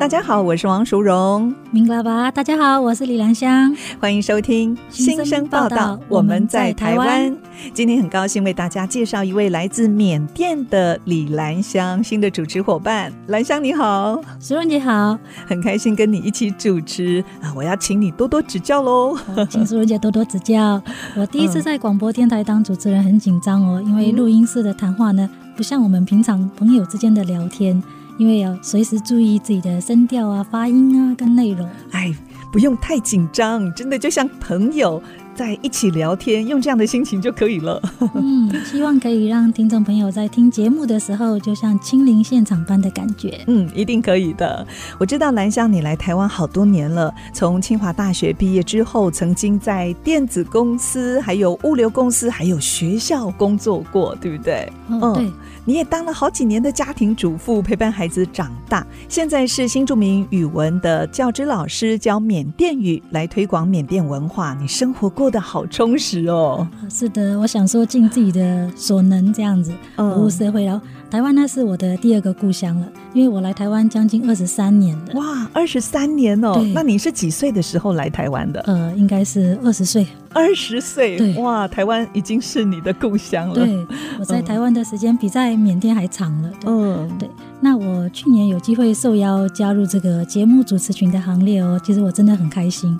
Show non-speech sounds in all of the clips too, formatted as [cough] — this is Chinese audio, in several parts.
大家好，我是王淑荣。明爸爸，大家好，我是李兰香。欢迎收听新生报道。我们在台湾，今天很高兴为大家介绍一位来自缅甸的李兰香新的主持伙伴。兰香你好，淑荣姐好，很开心跟你一起主持啊！我要请你多多指教喽，请淑荣姐多多指教。[laughs] 我第一次在广播电台当主持人，很紧张哦，因为录音室的谈话呢，不像我们平常朋友之间的聊天。因为要随时注意自己的声调啊、发音啊跟内容。哎，不用太紧张，真的就像朋友在一起聊天，用这样的心情就可以了。[laughs] 嗯，希望可以让听众朋友在听节目的时候，就像亲临现场般的感觉。嗯，一定可以的。我知道兰香你来台湾好多年了，从清华大学毕业之后，曾经在电子公司、还有物流公司、还有学校工作过，对不对？哦，对。你也当了好几年的家庭主妇，陪伴孩子长大，现在是新著名语文的教职老师，教缅甸语来推广缅甸文化。你生活过得好充实哦。是的，我想说尽自己的所能，这样子服务社会。然后台湾那是我的第二个故乡了，因为我来台湾将近二十三年了。哇，二十三年哦！那你是几岁的时候来台湾的？呃，应该是二十岁。二十岁，哇，台湾已经是你的故乡了。对，我在台湾的时间比在缅甸还长了。嗯，对。那我去年有机会受邀加入这个节目主持群的行列哦，其实我真的很开心，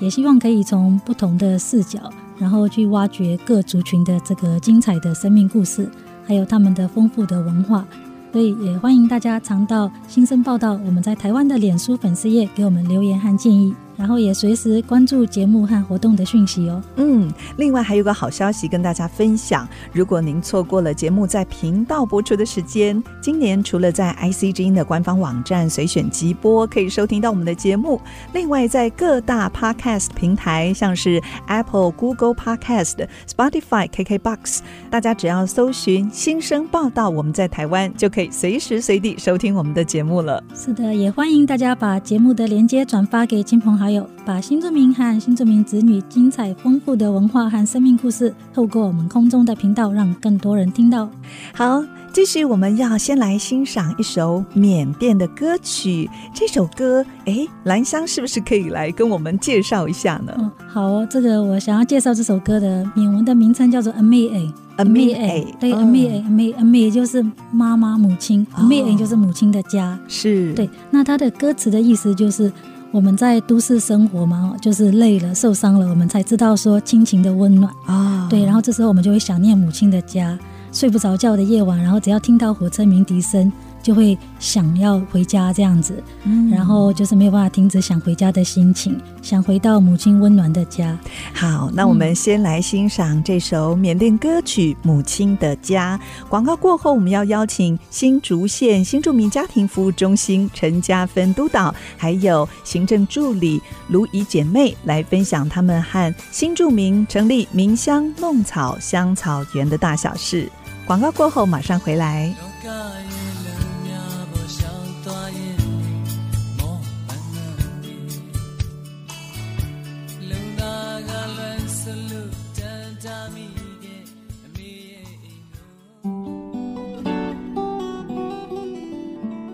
也希望可以从不同的视角，然后去挖掘各族群的这个精彩的生命故事，还有他们的丰富的文化。所以也欢迎大家常到新生报道，我们在台湾的脸书粉丝页给我们留言和建议。然后也随时关注节目和活动的讯息哦。嗯，另外还有个好消息跟大家分享，如果您错过了节目在频道播出的时间，今年除了在 IC 之音的官方网站随选即播可以收听到我们的节目，另外在各大 Podcast 平台，像是 Apple、Google Podcast、Spotify、KKBox，大家只要搜寻“新生报道”，我们在台湾就可以随时随地收听我们的节目了。是的，也欢迎大家把节目的连接转发给亲朋好友。有把新住民和新住民子女精彩丰富的文化和生命故事，透过我们空中的频道，让更多人听到。好，继续我们要先来欣赏一首缅甸的歌曲。这首歌，哎，兰香是不是可以来跟我们介绍一下呢？哦、好，这个我想要介绍这首歌的缅文的名称叫做 Amee，Amee，对，Amee，Amee，Amee 就是妈妈母亲，Amee 就是母亲的家，是对。那它的歌词的意思就是。我们在都市生活嘛，就是累了、受伤了，我们才知道说亲情的温暖啊。对，然后这时候我们就会想念母亲的家，睡不着觉的夜晚，然后只要听到火车鸣笛声。就会想要回家这样子，嗯，然后就是没有办法停止想回家的心情，想回到母亲温暖的家。好，那我们先来欣赏这首缅甸歌曲《母亲的家》。广告过后，我们要邀请新竹县新住民家庭服务中心陈家芬督导，还有行政助理卢怡姐妹来分享他们和新住民成立明香弄草香草园的大小事。广告过后马上回来。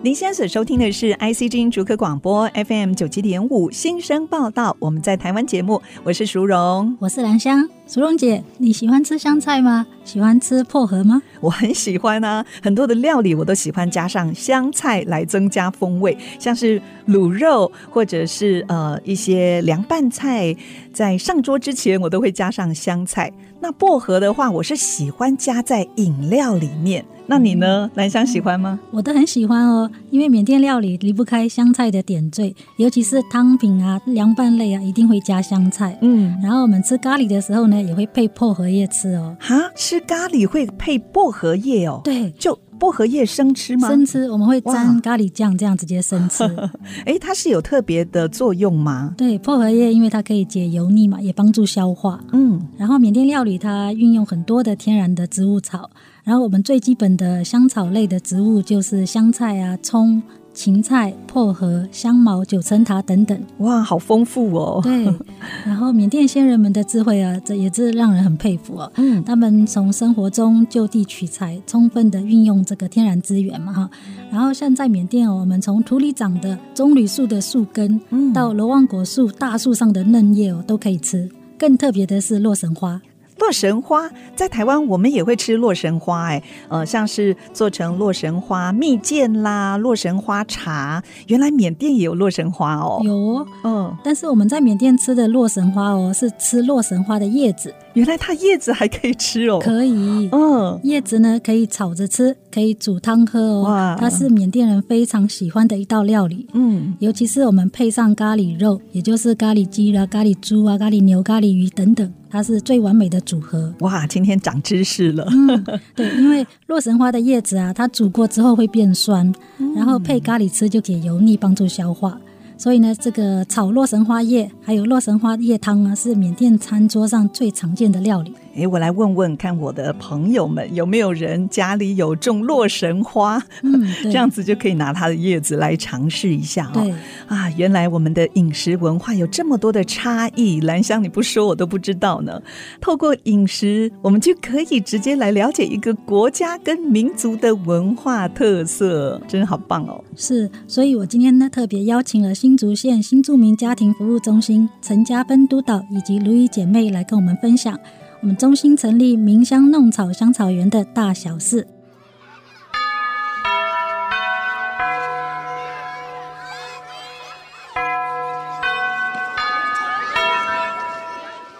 您现在所收听的是 IC 之音竹科广播 FM 九七点五新生报道，我们在台湾节目，我是淑荣，我是兰香。淑荣姐，你喜欢吃香菜吗？喜欢吃薄荷吗？我很喜欢啊，很多的料理我都喜欢加上香菜来增加风味，像是卤肉或者是呃一些凉拌菜，在上桌之前我都会加上香菜。那薄荷的话，我是喜欢加在饮料里面。那你呢？兰香喜欢吗？我都很喜欢哦，因为缅甸料理离不开香菜的点缀，尤其是汤品啊、凉拌类啊，一定会加香菜。嗯，然后我们吃咖喱的时候呢，也会配薄荷叶吃哦。哈，吃咖喱会配薄荷叶哦？对，就薄荷叶生吃吗？生吃，我们会沾咖喱酱，这样直接生吃。[laughs] 哎，它是有特别的作用吗？对，薄荷叶因为它可以解油腻嘛，也帮助消化。嗯，然后缅甸料理它运用很多的天然的植物草。然后我们最基本的香草类的植物就是香菜啊、葱、芹菜、薄荷、香茅、九层塔等等。哇，好丰富哦！对，[laughs] 然后缅甸先人们的智慧啊，这也是让人很佩服哦。嗯，他们从生活中就地取材，充分的运用这个天然资源嘛哈。然后像在缅甸哦，我们从土里长的棕榈树的树根，到罗旺果树大树上的嫩叶哦，都可以吃。更特别的是洛神花。洛神花在台湾，我们也会吃洛神花，哎，呃，像是做成洛神花蜜饯啦、洛神花茶。原来缅甸也有洛神花哦，有哦，嗯，但是我们在缅甸吃的洛神花哦，是吃洛神花的叶子。原来它叶子还可以吃哦，可以，嗯，叶子呢可以炒着吃，可以煮汤喝哦。哇，它是缅甸人非常喜欢的一道料理，嗯，尤其是我们配上咖喱肉，也就是咖喱鸡啦、咖喱猪啊、咖喱牛、咖喱鱼等等。它是最完美的组合。哇，今天长知识了。嗯，对，因为洛神花的叶子啊，它煮过之后会变酸，嗯、然后配咖喱吃就解油腻，帮助消化。所以呢，这个炒洛神花叶还有洛神花叶汤啊，是缅甸餐桌上最常见的料理。哎，我来问问看，我的朋友们有没有人家里有种洛神花？[laughs] 嗯，这样子就可以拿它的叶子来尝试一下哦。对啊，原来我们的饮食文化有这么多的差异，兰香你不说我都不知道呢。透过饮食，我们就可以直接来了解一个国家跟民族的文化特色，真好棒哦。是，所以我今天呢特别邀请了新竹县新住民家庭服务中心陈家芬督导以及卢仪姐妹来跟我们分享。我们中心成立茗香弄草香草园的大小事。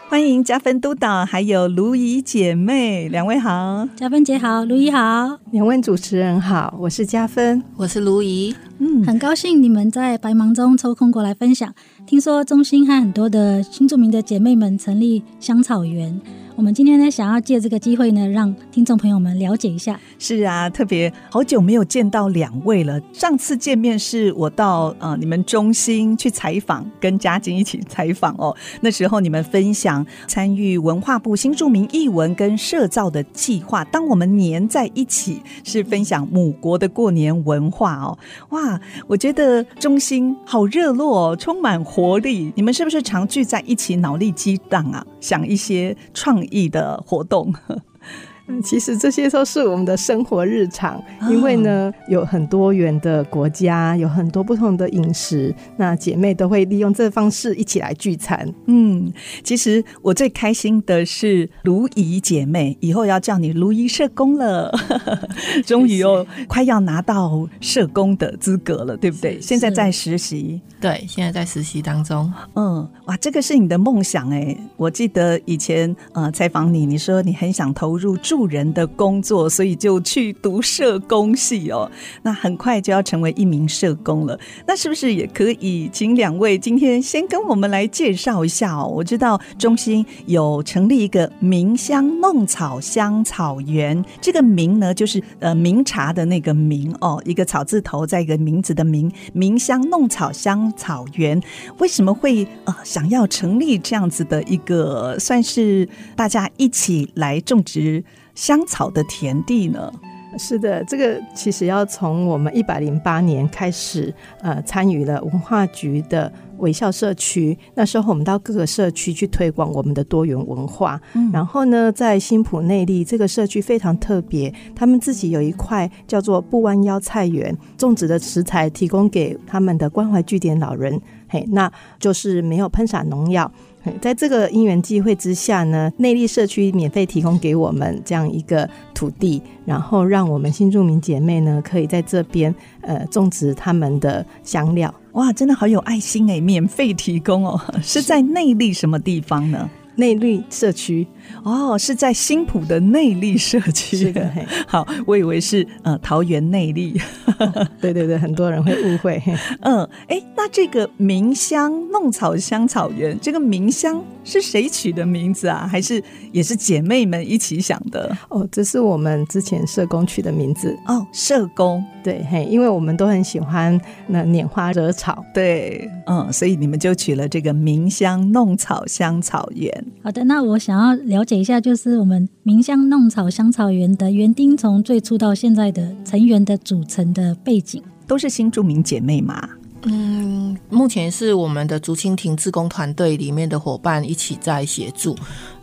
欢迎加芬督导，还有卢怡姐妹，两位好。加芬姐好，卢怡好，两位主持人好，我是加芬，我是卢怡。嗯，很高兴你们在白忙中抽空过来分享。听说中心和很多的新著名的姐妹们成立香草园。我们今天呢，想要借这个机会呢，让听众朋友们了解一下。是啊，特别好久没有见到两位了。上次见面是我到呃你们中心去采访，跟嘉靖一起采访哦。[laughs] 那时候你们分享参与文化部新著名译文跟社造的计划，当我们黏在一起，是分享母国的过年文化哦。哇，我觉得中心好热络哦，充满活力。你们是不是常聚在一起，脑力激荡啊，想一些创意的活动？其实这些都是我们的生活日常，因为呢，有很多元的国家，有很多不同的饮食，那姐妹都会利用这方式一起来聚餐。嗯，其实我最开心的是卢怡姐妹，以后要叫你卢怡社工了，[laughs] 终于哦，快要拿到社工的资格了，对不对？现在在实习，对，现在在实习当中。嗯，哇，这个是你的梦想哎！我记得以前呃采访你，你说你很想投入助人的工作，所以就去读社工系哦。那很快就要成为一名社工了。那是不是也可以请两位今天先跟我们来介绍一下哦？我知道中心有成立一个茗香弄草香草园，这个茗呢就是呃茗茶的那个茗哦，一个草字头再一个名字的名，茗香弄草香草园。为什么会呃想要成立这样子的一个算是大家一起来种植香草的田地呢？是的，这个其实要从我们一百零八年开始，呃，参与了文化局的微笑社区。那时候我们到各个社区去推广我们的多元文化。嗯、然后呢，在新浦内地这个社区非常特别，他们自己有一块叫做不弯腰菜园，种植的食材提供给他们的关怀据点老人。嘿，那就是没有喷洒农药。在这个因缘际会之下呢，内力社区免费提供给我们这样一个土地，然后让我们新住民姐妹呢可以在这边呃种植他们的香料。哇，真的好有爱心哎！免费提供哦，[laughs] 是在内力什么地方呢？内坜社区，哦，是在新浦的内坜社区。是的，[laughs] 好，我以为是呃桃园内坜。对对对，很多人会误会。[laughs] 嗯，哎，那这个明香弄草香草园，这个明香是谁取的名字啊？还是也是姐妹们一起想的？哦，这是我们之前社工取的名字。哦，社工，对，嘿，因为我们都很喜欢那拈花惹草，对，嗯，所以你们就取了这个明香弄草香草园。好的，那我想要了解一下，就是我们明香弄草香草园的园丁从最初到现在的成员的组成的背景，都是新著名姐妹吗？嗯，目前是我们的竹蜻蜓志工团队里面的伙伴一起在协助。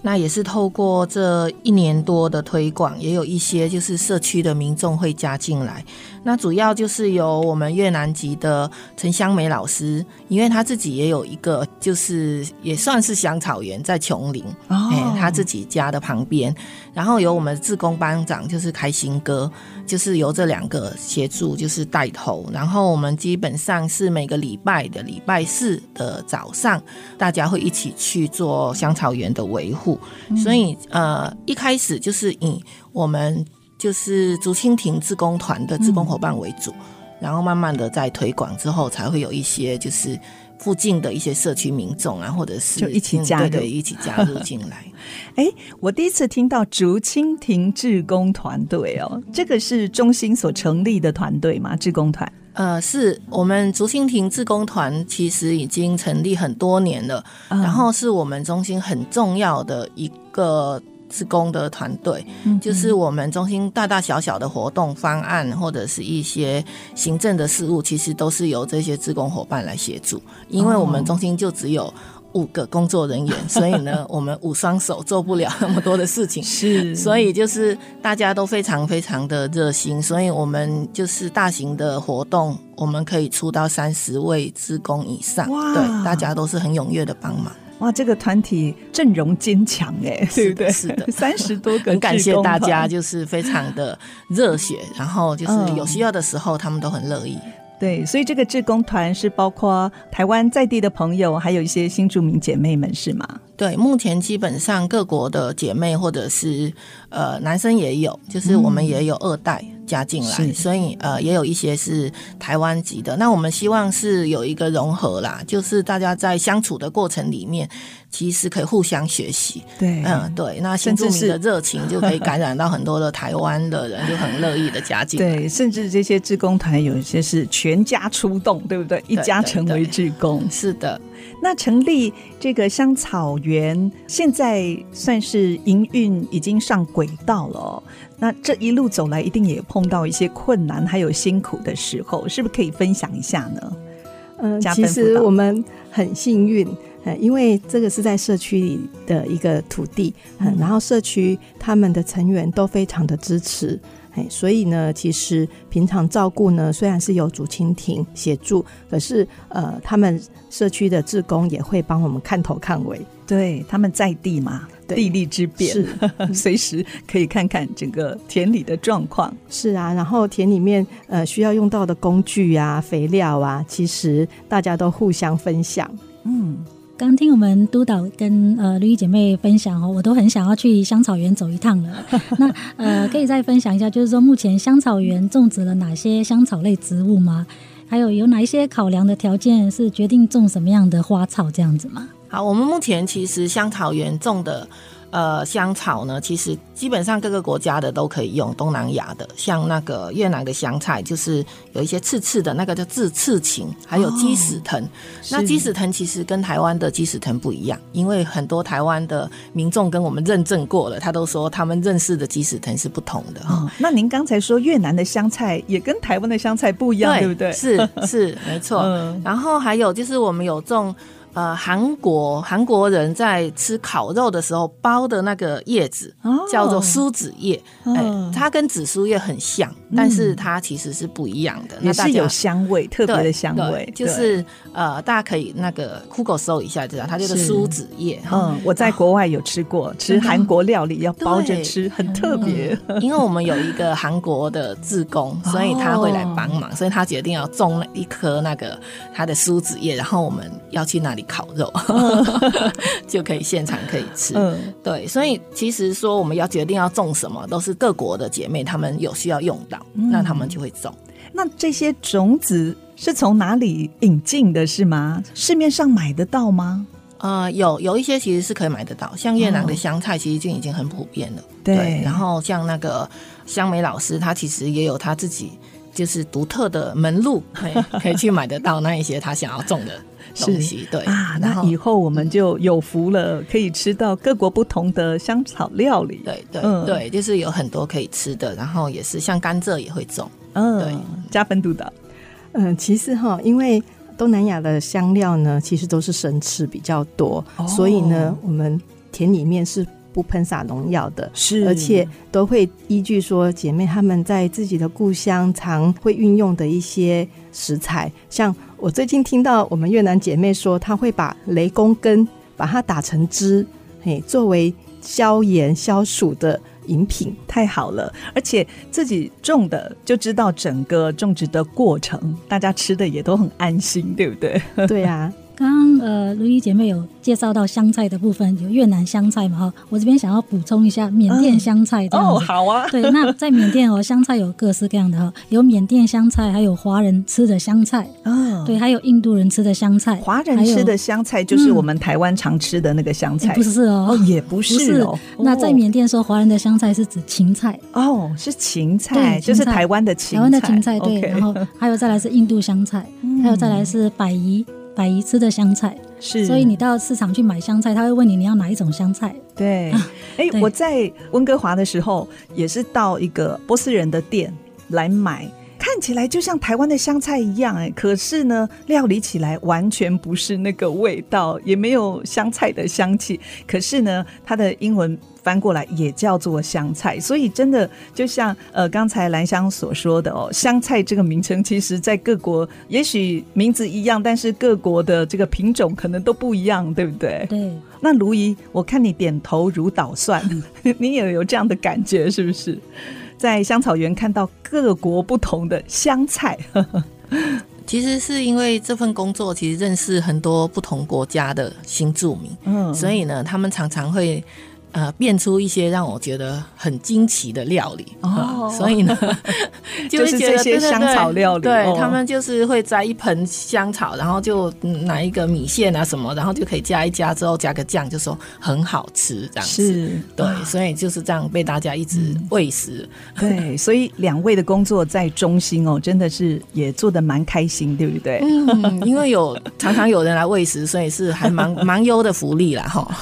那也是透过这一年多的推广，也有一些就是社区的民众会加进来。那主要就是由我们越南籍的陈香梅老师，因为他自己也有一个，就是也算是香草园在琼林，哎、oh. 欸，他自己家的旁边。然后由我们的志工班长就是开心哥，就是由这两个协助，就是带头。然后我们基本上是每个礼拜的礼拜四的早上，大家会一起去做香草园的维护。所以，呃，一开始就是以我们就是竹蜻蜓志工团的志工伙伴为主，然后慢慢的在推广之后，才会有一些就是附近的一些社区民众啊，或者是就一起加入，对，一起加入进来。[laughs] 哎，我第一次听到竹蜻蜓志工团队哦，这个是中心所成立的团队吗？志工团？呃，是我们竹蜻蜓志工团其实已经成立很多年了，嗯、然后是我们中心很重要的一个志工的团队，嗯、就是我们中心大大小小的活动方案或者是一些行政的事务，其实都是由这些志工伙伴来协助，因为我们中心就只有。五个工作人员，[laughs] 所以呢，我们五双手做不了那么多的事情。是，所以就是大家都非常非常的热心，所以我们就是大型的活动，我们可以出到三十位职工以上。哇，对，大家都是很踊跃的帮忙。哇，这个团体阵容坚强哎，对不对？是的，[laughs] 三十多个，很感谢大家，就是非常的热血，然后就是有需要的时候，他们都很乐意。对，所以这个志工团是包括台湾在地的朋友，还有一些新住民姐妹们，是吗？对，目前基本上各国的姐妹或者是呃男生也有，就是我们也有二代。嗯加进来，所以呃也有一些是台湾籍的。那我们希望是有一个融合啦，就是大家在相处的过程里面，其实可以互相学习。对，嗯，对。那新住民的热情就可以感染到很多的台湾的人，就很乐意的加进来。对，甚至这些志工团有一些是全家出动，对不对？一家成为志工。对对对，是的。那成立这个香草园，现在算是营运已经上轨道了。那这一路走来，一定也碰到一些困难，还有辛苦的时候，是不是可以分享一下呢？嗯，其实我们很幸运，因为这个是在社区里的一个土地，嗯，然后社区他们的成员都非常的支持。所以呢，其实平常照顾呢，虽然是有竹蜻蜓协助，可是呃，他们社区的志工也会帮我们看头看尾。对，他们在地嘛，地利之便，是 [laughs] 随时可以看看整个田里的状况。是啊，然后田里面呃需要用到的工具啊、肥料啊，其实大家都互相分享。嗯。刚听我们督导跟呃绿衣姐妹分享哦，我都很想要去香草园走一趟了。那呃，可以再分享一下，就是说目前香草园种植了哪些香草类植物吗？还有有哪一些考量的条件是决定种什么样的花草这样子吗？好，我们目前其实香草园种的。呃，香草呢，其实基本上各个国家的都可以用。东南亚的，像那个越南的香菜，就是有一些刺刺的，那个叫刺刺芹，还有鸡屎藤。哦、那鸡屎藤其实跟台湾的鸡屎藤不一样，因为很多台湾的民众跟我们认证过了，他都说他们认识的鸡屎藤是不同的。哦，那您刚才说越南的香菜也跟台湾的香菜不一样，对，对不对？是是没错。嗯、然后还有就是我们有种。呃，韩国韩国人在吃烤肉的时候包的那个叶子，叫做苏子叶，哎、哦欸，它跟紫苏叶很像，嗯、但是它其实是不一样的，也是有香味，特别的香味，就是呃，大家可以那个 Google 搜一下，知道它就是苏子叶。嗯，我在国外有吃过，吃韩国料理要包着吃，很特别、嗯。因为我们有一个韩国的志工，[laughs] 所以他会来帮忙，所以他决定要种一颗那个他的苏子叶，然后我们要去那里。烤肉，[laughs] 就可以现场可以吃。嗯，对，所以其实说我们要决定要种什么，都是各国的姐妹她们有需要用到，嗯、那她们就会种。那这些种子是从哪里引进的，是吗？市面上买得到吗？呃，有有一些其实是可以买得到，像越南的香菜其实就已经很普遍了。哦、对，对，然后像那个香梅老师，他其实也有他自己就是独特的门路，可以 [laughs] 可以去买得到那一些他想要种的东西。对啊，那以后我们就有福了，可以吃到各国不同的香草料理。对对、嗯、对，就是有很多可以吃的，然后也是像甘蔗也会种。嗯，对，加分督导。嗯，其实哈，因为。东南亚的香料呢，其实都是生吃比较多，哦、所以呢，我们田里面是不喷洒农药的，是，而且都会依据说姐妹她们在自己的故乡常会运用的一些食材，像我最近听到我们越南姐妹说，她会把雷公根把它打成汁，嘿，作为消炎消暑的。饮品太好了，而且自己种的就知道整个种植的过程，大家吃的也都很安心，对不对？[laughs] 对呀。刚刚呃，如意姐妹有介绍到香菜的部分，有越南香菜嘛？哈，我这边想要补充一下缅甸香菜这样子。哦，好啊。对，那在缅甸哦，[laughs] 香菜有各式各样的哈，有缅甸香菜，还有华人吃的香菜。哦。对，还有印度人吃的香菜。华人吃的香菜就是我们台湾常吃的那个香菜。不是哦，也不是哦。那在缅甸说华人的香菜是指芹菜。哦，是芹菜，就是台湾的芹菜。台湾的芹菜对，然后还有再来是印度香菜，还有再来是百宜。百宜吃的香菜。是，所以你到市场去买香菜，他会问你你要哪一种香菜。对，哎、我在温哥华的时候也是到一个波斯人的店来买，看起来就像台湾的香菜一样，哎，可是呢，料理起来完全不是那个味道，也没有香菜的香气。可是呢，它的英文。翻过来也叫做香菜，所以真的就像呃刚才兰香所说的哦，香菜这个名称，其实在各国也许名字一样，但是各国的这个品种可能都不一样，对不对？对。那如怡，我看你点头如捣蒜，[laughs] 你也有这样的感觉，是不是？在香草园看到各国不同的香菜，[laughs] 其实是因为这份工作，其实认识很多不同国家的新住民，嗯，所以呢，他们常常会。呃，变出一些让我觉得很惊奇的料理哦，所以呢，[laughs] 就，是这些香草料理，对，他们就是会摘一盆香草，然后就拿一个米线啊什么，然后就可以加一加之后加个酱，就说很好吃这样子，是。对，所以就是这样被大家一直喂食，嗯。对，所以两位的工作在中心哦，真的是也做的蛮开心，对不对？嗯，因为有常常有人来喂食，所以是还蛮 [laughs] 蛮优的福利啦哈。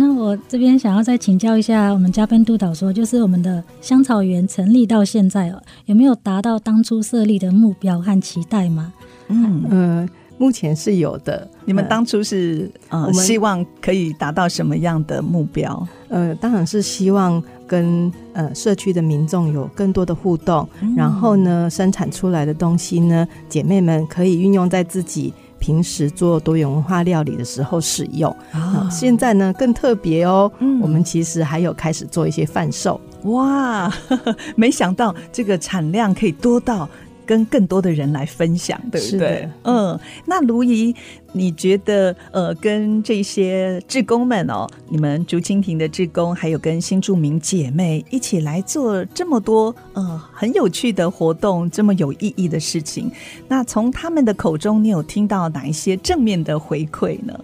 那我这边想要再请教一下我们嘉宾督导，说就是我们的香草园成立到现在哦，有没有达到当初设立的目标和期待吗？嗯嗯，目前是有的。你们当初是呃，我们希望可以达到什么样的目标？呃，当然是希望跟呃社区的民众有更多的互动，嗯、然后呢，生产出来的东西呢，姐妹们可以运用在自己。平时做多元文化料理的时候使用啊，现在呢更特别哦，嗯，我们其实还有开始做一些贩售。哇，呵呵，没想到这个产量可以多到。跟更多的人来分享，对不对？嗯，那卢怡，你觉得呃，跟这些志工们哦，你们竹蜻蜓的志工，还有跟新住民姐妹一起来做这么多呃很有趣的活动，这么有意义的事情，那从他们的口中，你有听到哪一些正面的回馈呢？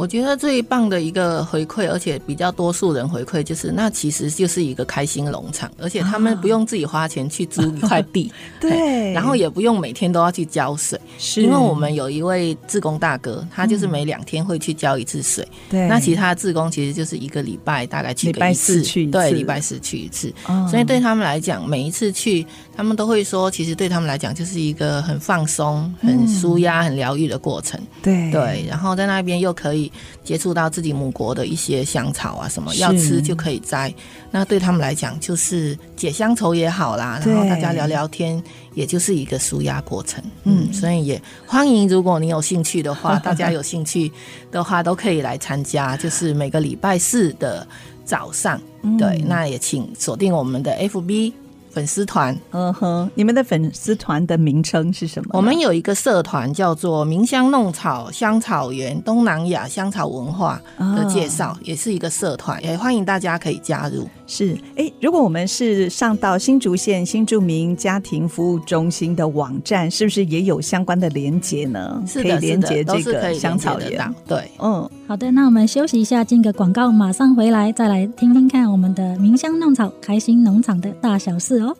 我觉得最棒的一个回馈，而且比较多数人回馈，就是那其实就是一个开心农场，而且他们不用自己花钱去租一块地，[laughs] 对，然后也不用每天都要去浇水，是。因为我们有一位志工大哥，他就是每两天会去浇一次水，对、嗯，那其他的志工其实就是一个礼拜大概去个一次，礼拜四去一次，对，礼拜四去一次，哦、所以对他们来讲，每一次去，他们都会说，其实对他们来讲就是一个很放松、很舒压、很疗愈的过程，对。对，然后在那边又可以。接触到自己母国的一些香草啊，什么要吃就可以摘，那对他们来讲就是解乡愁也好啦，然后大家聊聊天，也就是一个舒压过程。嗯，所以也欢迎，如果你有兴趣的话，大家有兴趣的话都可以来参加，就是每个礼拜四的早上。对，那也请锁定我们的 FB。粉丝团。嗯哼，你们的粉丝团的名称是什么？我们有一个社团叫做“茗香弄草香草园东南亚香草文化”的介绍，哦、也是一个社团，也欢迎大家可以加入。是，哎、欸，如果我们是上到新竹县新住民家庭服务中心的网站，是不是也有相关的连接呢？是，可以连接这个香草园。对，嗯，好的，那我们休息一下，进个广告，马上回来，再来听听看我们的明香弄草开心农场的大小事哦。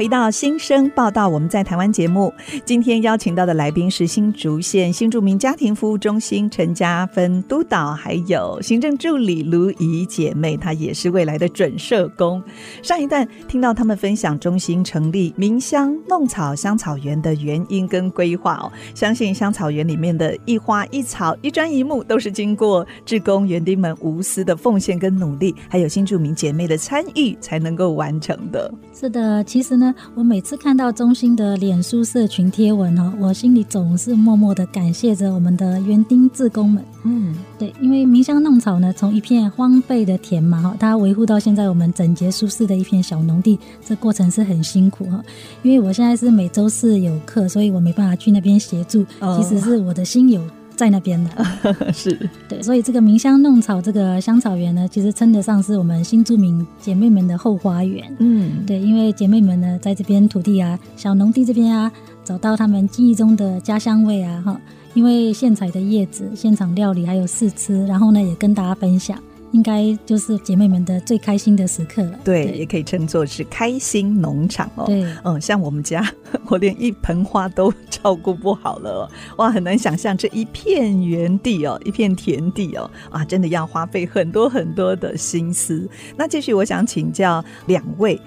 回到新生报道，我们在台湾节目，今天邀请到的来宾是新竹县新住民家庭服务中心陈家芬督导，还有行政助理卢怡姐妹，她也是未来的准社工。上一段听到他们分享中心成立鸣香弄草香草园的原因跟规划哦，相信香草园里面的一花一草一砖一木都是经过志工园丁们无私的奉献跟努力，还有新住民姐妹的参与才能够完成的。是的，其实呢呢。我每次看到中心的脸书社群贴文哦，我心里总是默默的感谢着我们的园丁志工们。嗯，对，因为鸣香弄草呢，从一片荒废的田嘛哈，它维护到现在我们整洁舒适的一片小农地，这过程是很辛苦哈。因为我现在是每周四有课，所以我没办法去那边协助。其实是我的心有。在那边的，[laughs] 是对，所以这个茗香弄草这个香草园呢，其实称得上是我们新住民姐妹们的后花园。嗯，对，因为姐妹们呢，在这边土地啊，小农地这边啊，找到他们记忆中的家乡味啊，哈，因为现采的叶子，现场料理还有试吃，然后呢，也跟大家分享。应该就是姐妹们的最开心的时刻了。对，对也可以称作是开心农场哦。对，嗯，像我们家，我连一盆花都照顾不好了，哇，很难想象这一片园地哦，一片田地哦，啊，真的要花费很多很多的心思。那继续，我想请教两位。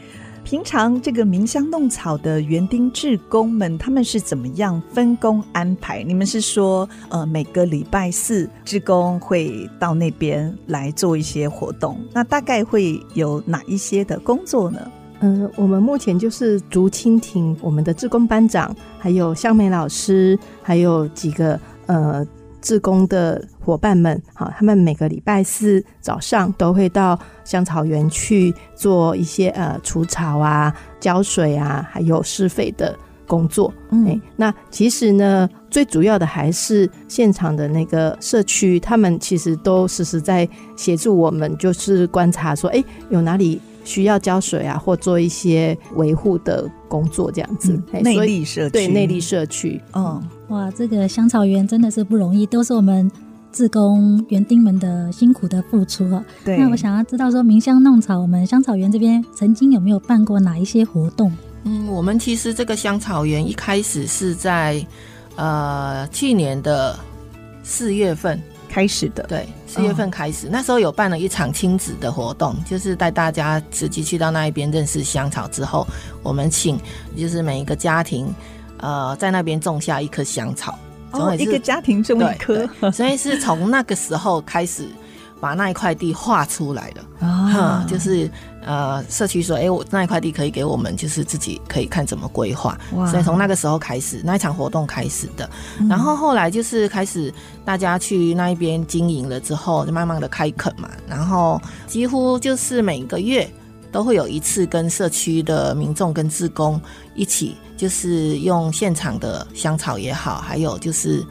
平常这个鸣香弄草的园丁志工们，他们是怎么样分工安排？你们是说，呃，每个礼拜四志工会到那边来做一些活动？那大概会有哪一些的工作呢？呃，我们目前就是竹蜻蜓，我们的志工班长，还有香美老师，还有几个呃。志工的伙伴们，好，他们每个礼拜四早上都会到香草园去做一些呃除草啊、浇水啊，还有施肥的工作。嗯、欸，那其实呢，最主要的还是现场的那个社区，他们其实都实时在协助我们，就是观察说，哎、欸，有哪里。需要浇水啊，或做一些维护的工作，这样子。内力社区，对内力社区。嗯，哇，这个香草园真的是不容易，都是我们志工园丁们的辛苦的付出啊。对。那我想要知道说，明香弄草，我们香草园这边曾经有没有办过哪一些活动？嗯，我们其实这个香草园一开始是在呃去年的四月份。开始的，对，四月份开始，哦，那时候有办了一场亲子的活动，就是带大家实际去到那一边认识香草之后，我们请就是每一个家庭，呃，在那边种下一棵香草，哦，一个家庭种一棵，所以是从那个时候开始。把那一块地划出来的啊、哦，就是呃，社区说，哎、欸，我那一块地可以给我们，就是自己可以看怎么规划。所以从那个时候开始，那一场活动开始的。嗯、然后后来就是开始大家去那一边经营了之后，就慢慢的开垦嘛。然后几乎就是每个月都会有一次跟社区的民众跟志工一起，就是用现场的香草也好，还有就是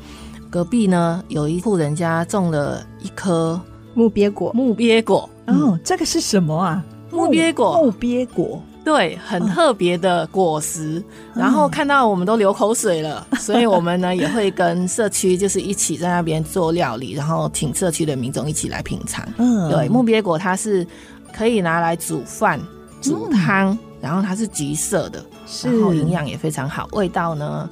隔壁呢有一户人家种了一棵。木鳖果，木鳖果，哦，这个是什么啊？木鳖果，木鳖果，对，很特别的果实。哦、然后看到我们都流口水了，嗯、所以我们呢也会跟社区就是一起在那边做料理，然后请社区的民众一起来品尝。嗯，对，木鳖果它是可以拿来煮饭、煮汤，嗯、然后它是橘色的，然后营养也非常好，味道呢。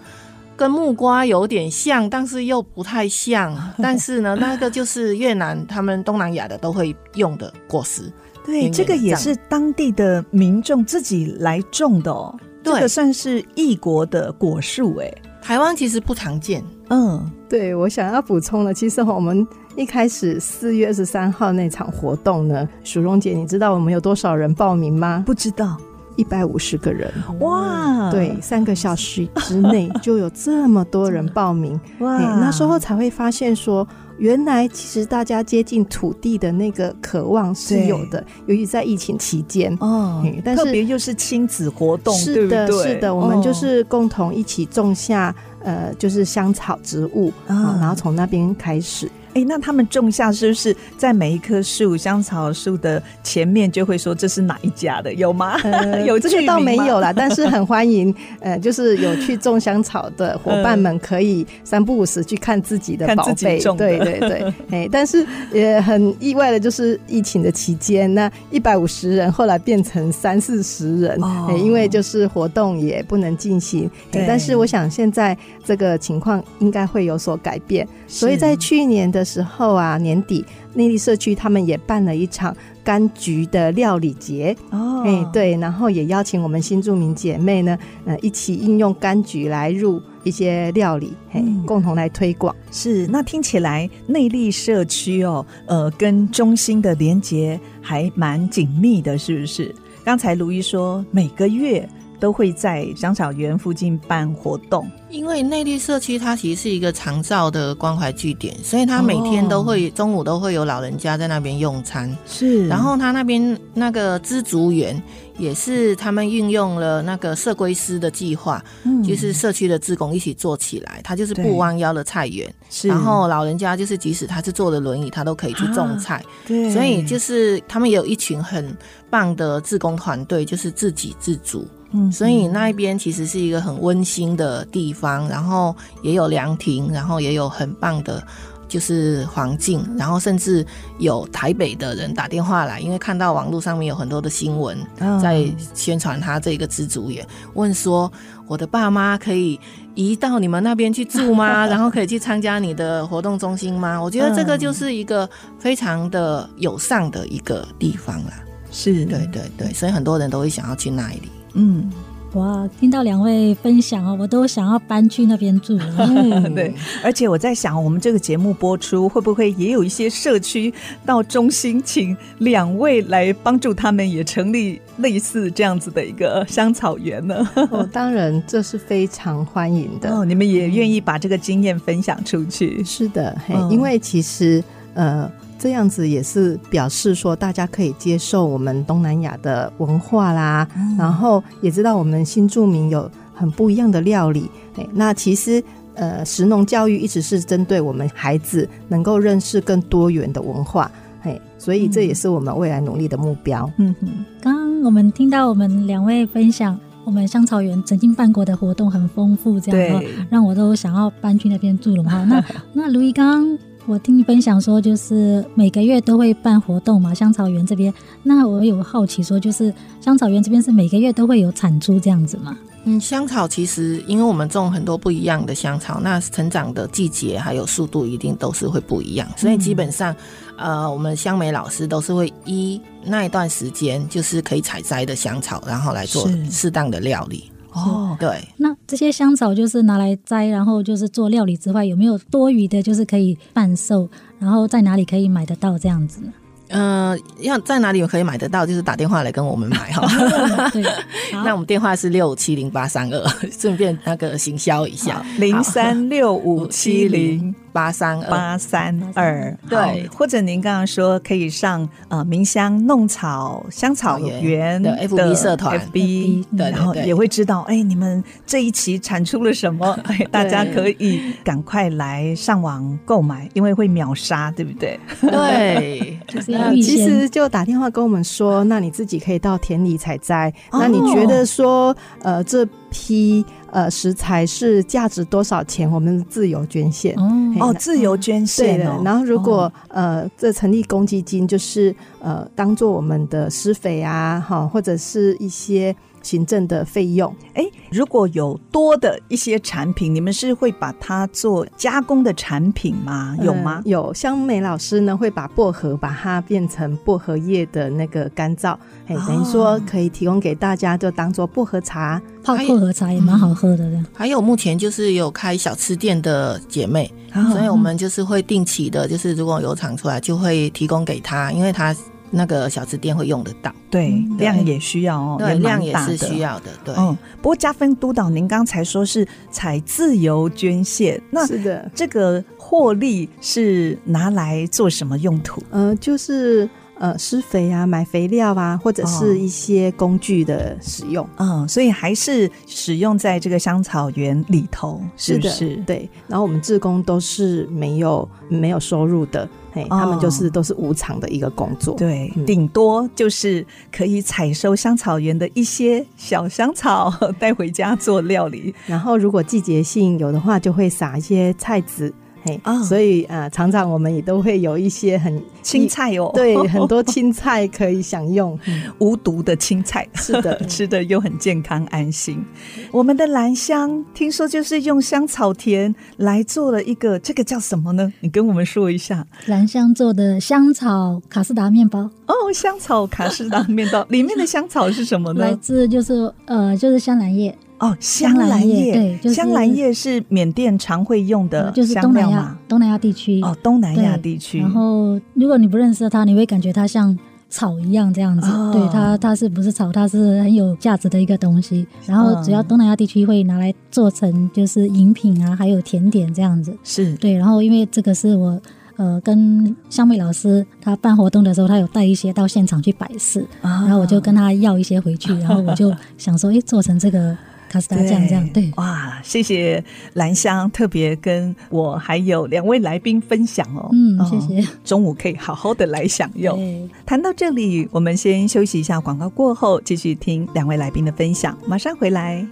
跟木瓜有点像，但是又不太像。[laughs] 但是呢，那个就是越南他们东南亚的都会用的果实。对，这个也是当地的民众自己来种的哦。对，这个算是异国的果树哎。台湾其实不常见，嗯，对，我想要补充的，其实我们一开始四月二十三号那场活动呢，淑荣姐，你知道我们有多少人报名吗？不知道。一百五十个人哇！对，三个小时之内 [laughs] 就有这么多人报名哇！那时候才会发现说，原来其实大家接近土地的那个渴望是有的，尤其在疫情期间哦。但是特别又是亲子活动，是的，对对是的，我们就是共同一起种下呃，就是香草植物啊，然后从那边开始。哎，那他们种下是不是在每一棵树香草树的前面就会说这是哪一家的？有吗？呃、[laughs] 有这些倒没有啦，但是很欢迎，呃，就是有去种香草的 [laughs] 伙伴们可以三不五时去看自己的宝贝。对对对，[laughs] 哎，但是也很意外的就是疫情的期间，那一百五十人后来变成三四十人，哦，因为就是活动也不能进行。但是我想现在这个情况应该会有所改变，所以在去年的。的时候啊，年底内地社区他们也办了一场柑橘的料理节哦，哎对，然后也邀请我们新住民姐妹呢，呃，一起应用柑橘来入一些料理，嘿，嗯、共同来推广。是，那听起来内力社区哦，呃，跟中心的连结还蛮紧密的，是不是？刚才卢一说每个月。都会在香草园附近办活动，因为内地社区它其实是一个长照的关怀据点，所以它每天都会、哦、中午都会有老人家在那边用餐。是，然后他那边那个知足园也是他们运用了那个社规师的计划，嗯，就是社区的职工一起做起来，它就是不弯腰的菜园。是，然后老人家就是即使他是坐着轮椅，他都可以去种菜。啊、对，所以就是他们也有一群很棒的志工团队，就是自给自足。嗯，所以那一边其实是一个很温馨的地方，然后也有凉亭，然后也有很棒的，就是环境，然后甚至有台北的人打电话来，因为看到网络上面有很多的新闻在宣传他这个知足园，问说我的爸妈可以移到你们那边去住吗？[laughs] 然后可以去参加你的活动中心吗？我觉得这个就是一个非常的友善的一个地方啦。是，对对对，所以很多人都会想要去那里。嗯，哇，听到两位分享哦，我都想要搬去那边住了。[laughs] 嗯，对，而且我在想，我们这个节目播出会不会也有一些社区到中心，请两位来帮助他们也成立类似这样子的一个香草园呢？哦，当然，这是非常欢迎的。哦，你们也愿意把这个经验分享出去？嗯，是的，嘿，因为其实呃。这样子也是表示说，大家可以接受我们东南亚的文化啦，嗯、然后也知道我们新住民有很不一样的料理。哎，那其实呃，食农教育一直是针对我们孩子能够认识更多元的文化。哎，所以这也是我们未来努力的目标。嗯哼，刚刚我们听到我们两位分享，我们香草园曾经办过的活动很丰富，这样让我都想要搬去那边住了嘛。那 [laughs] 那卢姨刚。我听你分享说，就是每个月都会办活动嘛，香草园这边。那我有好奇说，就是香草园这边是每个月都会有产出这样子吗？嗯，香草其实因为我们种很多不一样的香草，那成长的季节还有速度一定都是会不一样，所以基本上，嗯、呃，我们香梅老师都是会依那一段时间就是可以采摘的香草，然后来做适当的料理。哦，对，那这些香草就是拿来摘，然后就是做料理之外，有没有多余的，就是可以贩售，然后在哪里可以买得到这样子呢？呃，要在哪里可以买得到？就是打电话来跟我们买哈。对，[laughs] 那我们电话是六五七零八三二，顺便那个行销一下，零三六五七零。八三八三二，对，或者您刚刚说可以上呃明香弄草香草园的 FB 社团，FB，然后也会知道，哎，你们这一期产出了什么，[laughs] 哎，大家可以赶快来上网购买，因为会秒杀，对不对？对，[laughs] 就是其实就打电话跟我们说，那你自己可以到田里采摘，那你觉得说，呃，这批。呃，食材是价值多少钱？我们自由捐献哦，哦，自由捐献。对的。然后，如果、哦、呃，这成立公积金，就是呃，当做我们的施肥啊，哈，或者是一些行政的费用。哎，如果有多的一些产品，你们是会把它做加工的产品吗？有吗？嗯、有，香美老师呢会把薄荷把它变成薄荷叶的那个干燥，哎、哦，等于说可以提供给大家，就当做薄荷茶，泡薄荷茶也蛮好喝的这样。还有目前就是有开小吃店的姐妹，哦、所以我们就是会定期的，就是如果有厂出来，就会提供给她，因为她。那个小吃店会用得到，对，量也需要哦，对，量也是需要的，对。嗯，不过加分督导，您刚才说是采自由捐献，那是的，这个获利是拿来做什么用途？呃，就是呃施肥啊，买肥料啊，或者是一些工具的使用。嗯，所以还是使用在这个香草园里头，是不是？的，对。然后我们志工都是没有没有收入的。嘿，他们就是、哦、都是无偿的一个工作，对，顶、嗯、多就是可以采收香草园的一些小香草 [laughs] 带回家做料理，然后如果季节性有的话，就会撒一些菜籽。嘿，哦、所以呃，常常我们也都会有一些很青菜哦，对，[laughs] 很多青菜可以享用，嗯、无毒的青菜，[laughs] 是的，[laughs] 吃的又很健康安心。我们的兰香听说就是用香草田来做了一个，这个叫什么呢？你跟我们说一下。兰香做的香草卡士达面包哦，香草卡士达面包里面的香草是什么呢？来自就是呃，就是香兰叶。哦，香兰叶，对，就是、香兰叶是缅甸常会用的就是东南亚东南亚地区哦，东南亚地区。然后，如果你不认识它，你会感觉它像草一样这样子。哦、对它，它是不是草？它是很有价值的一个东西。然后，主要东南亚地区会拿来做成就是饮品啊，还有甜点这样子。是对。然后，因为这个是我呃跟香妹老师他办活动的时候，他有带一些到现场去摆饰，哦、然后我就跟他要一些回去，然后我就想说，哎，做成这个。卡斯达酱这样对。哇，谢谢兰香特别跟我还有两位来宾分享哦，嗯，谢谢，中午可以好好的来享用。谈到这里，我们先休息一下，广告过后继续听两位来宾的分享，马上回来。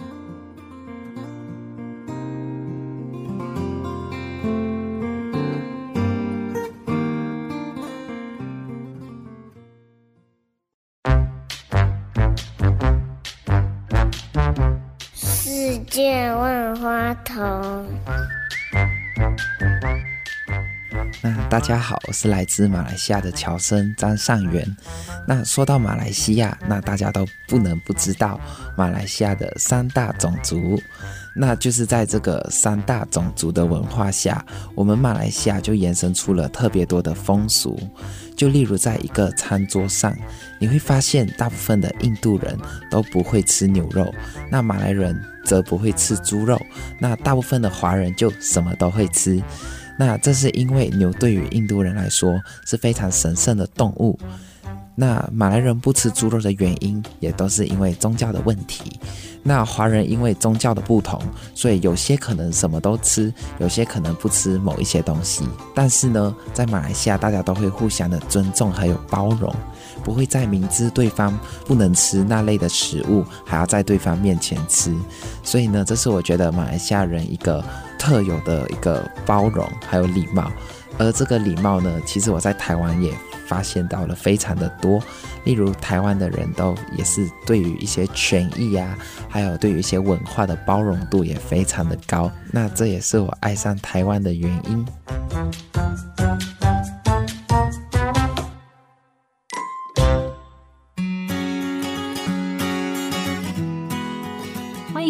见万花筒。那大家好，我是来自马来西亚的侨生张尚元。那说到马来西亚，那大家都不能不知道马来西亚的三大种族。那就是在这个三大种族的文化下，我们马来西亚就延伸出了特别多的风俗。就例如在一个餐桌上，你会发现大部分的印度人都不会吃牛肉，那马来人则不会吃猪肉，那大部分的华人就什么都会吃。那这是因为牛对于印度人来说是非常神圣的动物。那马来人不吃猪肉的原因，也都是因为宗教的问题。那华人因为宗教的不同，所以有些可能什么都吃，有些可能不吃某一些东西。但是呢，在马来西亚，大家都会互相的尊重还有包容，不会再明知对方不能吃那类的食物，还要在对方面前吃。所以呢，这是我觉得马来西亚人一个特有的一个包容还有礼貌。而这个礼貌呢，其实我在台湾也发现到了非常的多。例如台湾的人都也是对于一些权益啊，还有对于一些文化的包容度也非常的高。那这也是我爱上台湾的原因。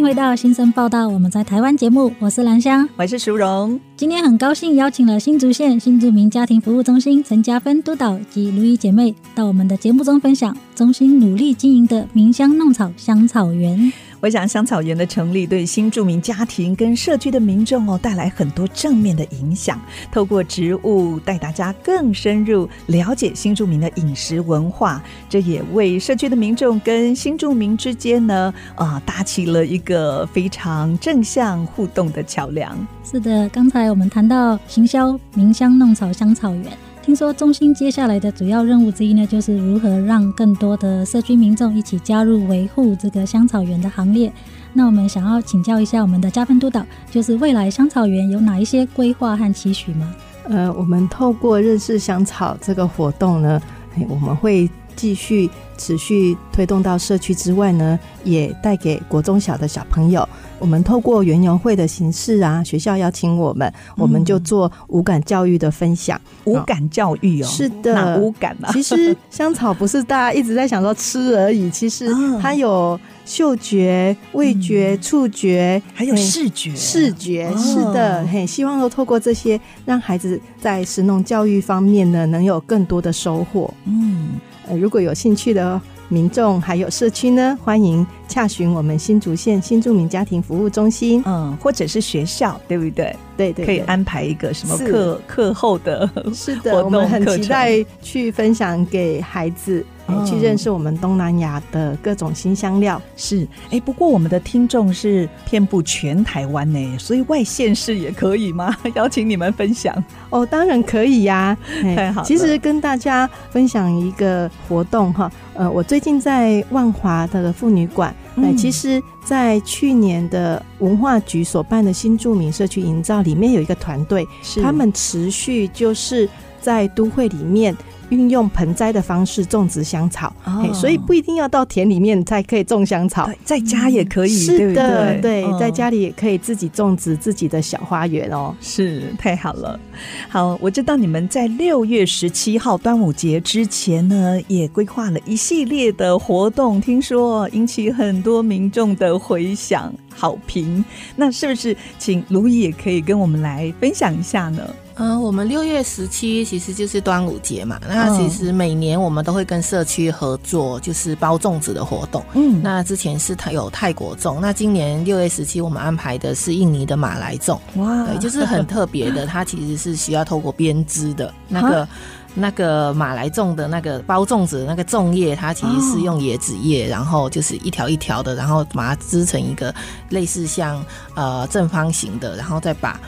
回到新生报道，我们在台湾节目，我是兰香，我是淑荣。今天很高兴邀请了新竹县新竹民家庭服务中心陈嘉芬督导及如意姐妹到我们的节目中分享中心努力经营的茗香弄草香草园。我想香草园的成立对新住民家庭跟社区的民众哦带来很多正面的影响。透过植物带大家更深入了解新住民的饮食文化，这也为社区的民众跟新住民之间呢啊搭起了一个非常正向互动的桥梁。是的，刚才我们谈到行销鸣香弄草香草园。听说中心接下来的主要任务之一呢，就是如何让更多的社区民众一起加入维护这个香草园的行列。那我们想要请教一下我们的加分督导，就是未来香草园有哪一些规划和期许吗？呃，我们透过认识香草这个活动呢，我们会继续持续推动到社区之外呢，也带给国中小的小朋友。我们透过园游会的形式啊，学校邀请我们，我们就做五感教育的分享。五感教育哦，是的，哪五感啊？其实香草不是大家一直在想说吃而已，其实它有嗅觉、味觉、触觉，还有视觉。视觉是的，很，希望都透过这些，让孩子在食农教育方面呢，能有更多的收获。嗯，呃，如果有兴趣的。民众还有社区呢，欢迎洽询我们新竹县新住民家庭服务中心，嗯，或者是学校，对不对？对，对对，可以安排一个什么课课后的，是的，我们很期待去分享给孩子。去认识我们东南亚的各种新香料。是，哎，不过我们的听众是遍布全台湾呢，所以外县市也可以吗？[laughs] 邀请你们分享哦，当然可以呀，[laughs] 太好。其实跟大家分享一个活动哈，呃，我最近在万华的妇女馆，哎、嗯，其实，在去年的文化局所办的新著名社区营造里面有一个团队，是他们持续就是在都会里面。运用盆栽的方式种植香草，哦，所以不一定要到田里面才可以种香草，在家也可以。是的，对，对，对，在家里也可以自己种植自己的小花园哦。是，太好了。好，我知道你们在六月十七号端午节之前呢，也规划了一系列的活动，听说引起很多民众的回响好评。那是不是请卢姨也可以跟我们来分享一下呢？嗯、呃，我们六月十七其实就是端午节嘛。那其实每年我们都会跟社区合作，就是包粽子的活动。嗯，那之前是它有泰国粽，那今年六月十七我们安排的是印尼的马来粽。哇，对，就是很特别的，它其实是需要透过编织的。那个那个马来粽的那个包粽子的那个粽叶，它其实是用椰子叶，然后就是一条一条的，然后把它织成一个类似像呃正方形的，然后再把。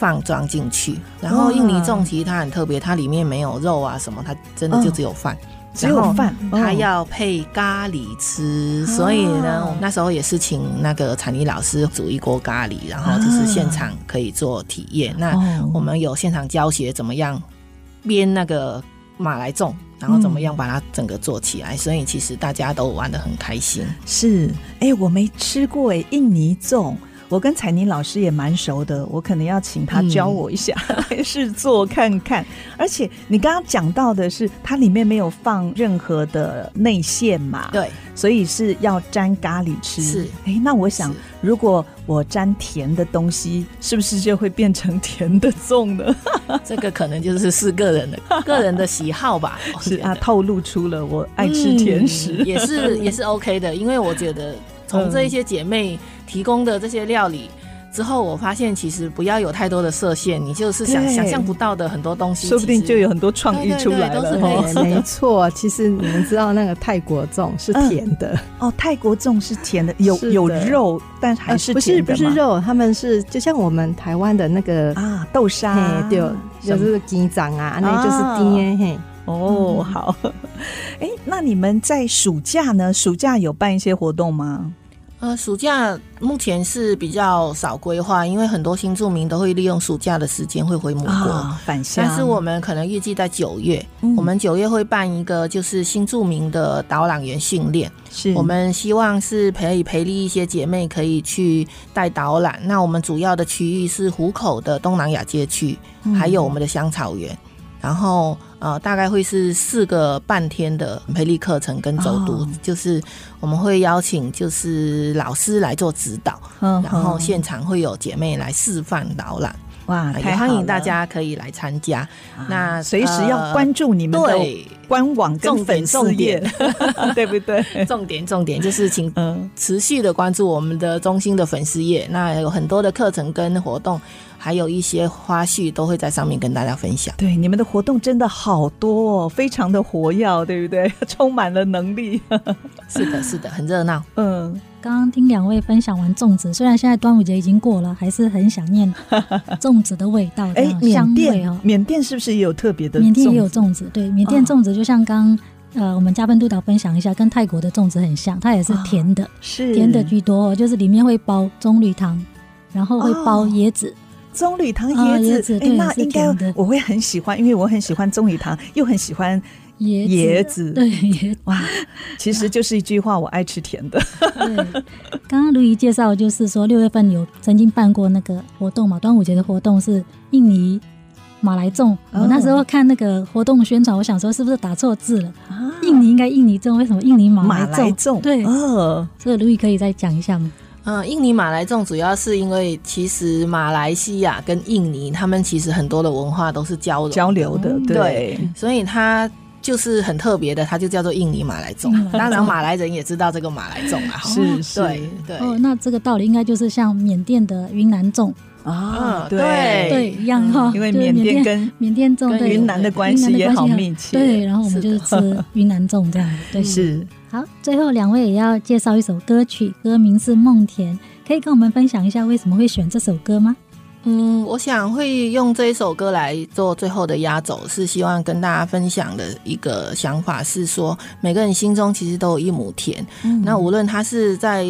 饭装进去，然后印尼粽其实它很特别，它里面没有肉啊什么，它真的就只有饭，只有饭，它要配咖喱吃，所以呢，我那时候也是请那个彩妮老师煮一锅咖喱，然后就是现场可以做体验。那我们有现场教学怎么样编那个马来粽，然后怎么样把它整个做起来，所以其实大家都玩得很开心。是，哎、我没吃过哎，印尼粽。我跟彩妮老师也蛮熟的，我可能要请他教我一下，来 [laughs] 试做看看。而且你刚刚讲到的是，它里面没有放任何的内馅嘛？对，所以是要沾咖喱吃。是，哎、欸，那我想，如果我沾甜的东西，是不是就会变成甜的粽呢？[laughs] 这个可能就是是个人的 [laughs] 个人的喜好吧。是啊，透露出了我爱吃甜食，嗯、也是也是 OK 的，因为我觉得从这一些姐妹。提供的这些料理之后，我发现其实不要有太多的设限，你就是想想象不到的很多东西，说不定就有很多创意出来了。对对对，都是可以吃的。没错，其实你们知道那个泰国粽是甜的、嗯、哦，泰国粽是甜的，有有肉，但还是甜的、呃、不是不是肉，他们是就像我们台湾的那个啊豆沙，对，就是鸡掌啊，那就是甜嘿。哦，好，哎、欸，那你们在暑假呢？暑假有办一些活动吗？呃，暑假目前是比较少规划，因为很多新住民都会利用暑假的时间会回母国、哦、返乡。但是我们可能预计在九月、嗯，我们九月会办一个就是新住民的导览员训练。是，我们希望是可以培力一些姐妹可以去带导览。那我们主要的区域是湖口的东南亚街区、嗯，还有我们的香草园。然后呃，大概会是四个半天的培力课程跟走读、哦，就是我们会邀请就是老师来做指导，嗯、然后现场会有姐妹来示范导览。哇，也欢迎大家可以来参加。那随时要关注你们的官网跟粉丝页，[laughs] 对不对？[laughs] 重点重点就是请持续的关注我们的中心的粉丝页。那有很多的课程跟活动，还有一些花絮都会在上面跟大家分享。对，你们的活动真的好多哦，非常的活跃，对不对？[laughs] 充满了能力。[laughs] [laughs] 是的，是的，很热闹。嗯。刚刚听两位分享完粽子，虽然现在端午节已经过了，还是很想念粽子的味道。哎，缅甸哦，缅甸是不是也有特别的？缅甸也有粽子，对，缅甸粽子就像刚、哦、呃我们嘉宾督导分享一下，跟泰国的粽子很像，它也是甜的，哦、是甜的居多，就是里面会包棕榈糖，然后会包椰子。哦棕榈糖椰子，哎、哦，那应该我会很喜欢，因为我很喜欢棕榈糖，又很喜欢椰子。对，椰哇，其实就是一句话，我爱吃甜的。对，刚刚卢怡介绍，就是说六月份有曾经办过那个活动嘛，端午节的活动是印尼马来粽。我那时候看那个活动宣传，我想说是不是打错字了？啊、印尼应该印尼粽，为什么印尼马来粽？马来粽对，哦，这个如怡可以再讲一下吗？嗯，印尼马来粽主要是因为其实马来西亚跟印尼他们其实很多的文化都是交流交流的，对，对，所以它就是很特别的，它就叫做印尼马来粽。当然，[laughs] 马来人也知道这个马来粽啊，是 [laughs] 是，对。对。哦，那这个道理应该就是像缅甸的云南粽。啊，对。对。一样哈，因为缅甸跟缅甸粽跟云南的关系也好密切，对，然后我们就是吃 [laughs] 云南粽这样，对。是。好，最后两位也要介绍一首歌曲，歌名是《梦田》，可以跟我们分享一下为什么会选这首歌吗？嗯，我想会用这一首歌来做最后的压轴，是希望跟大家分享的一个想法是说，每个人心中其实都有一亩田，嗯、那无论他是在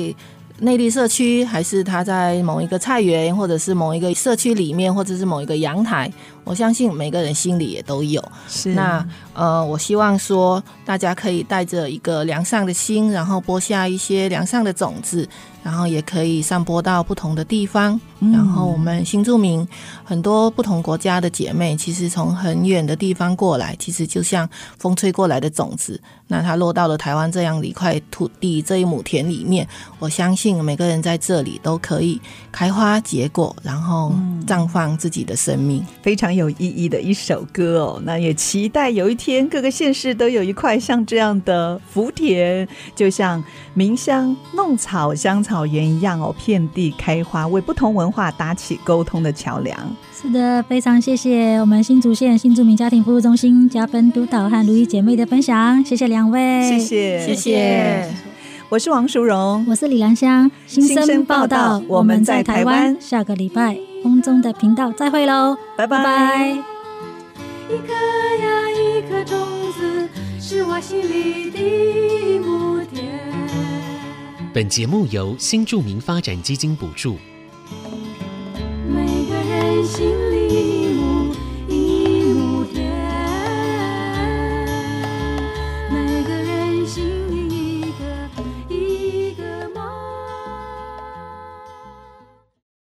内地社区，还是他在某一个菜园，或者是某一个社区里面，或者是某一个阳台。我相信每个人心里也都有。是那呃，我希望说大家可以带着一个良善的心，然后播下一些良善的种子，然后也可以散播到不同的地方。嗯、然后我们新住民很多不同国家的姐妹，其实从很远的地方过来，其实就像风吹过来的种子。那它落到了台湾这样的一块土地，这一亩田里面，我相信每个人在这里都可以开花结果，然后绽放自己的生命。非常。有意义的一首歌哦，那也期待有一天各个县市都有一块像这样的福田，就像鸣香弄草香草园一样哦，遍地开花，为不同文化搭起沟通的桥梁。是的，非常谢谢我们新竹县新住民家庭服务中心加分督导和如意姐妹的分享，谢谢两位，谢谢，谢谢。我是王淑荣，我是李兰香，新生报道，我们在台湾，下个礼拜。空中的频道再会喽。拜拜。一颗呀一颗种子是我心里的本节目由新著名发展基金补助。每个人心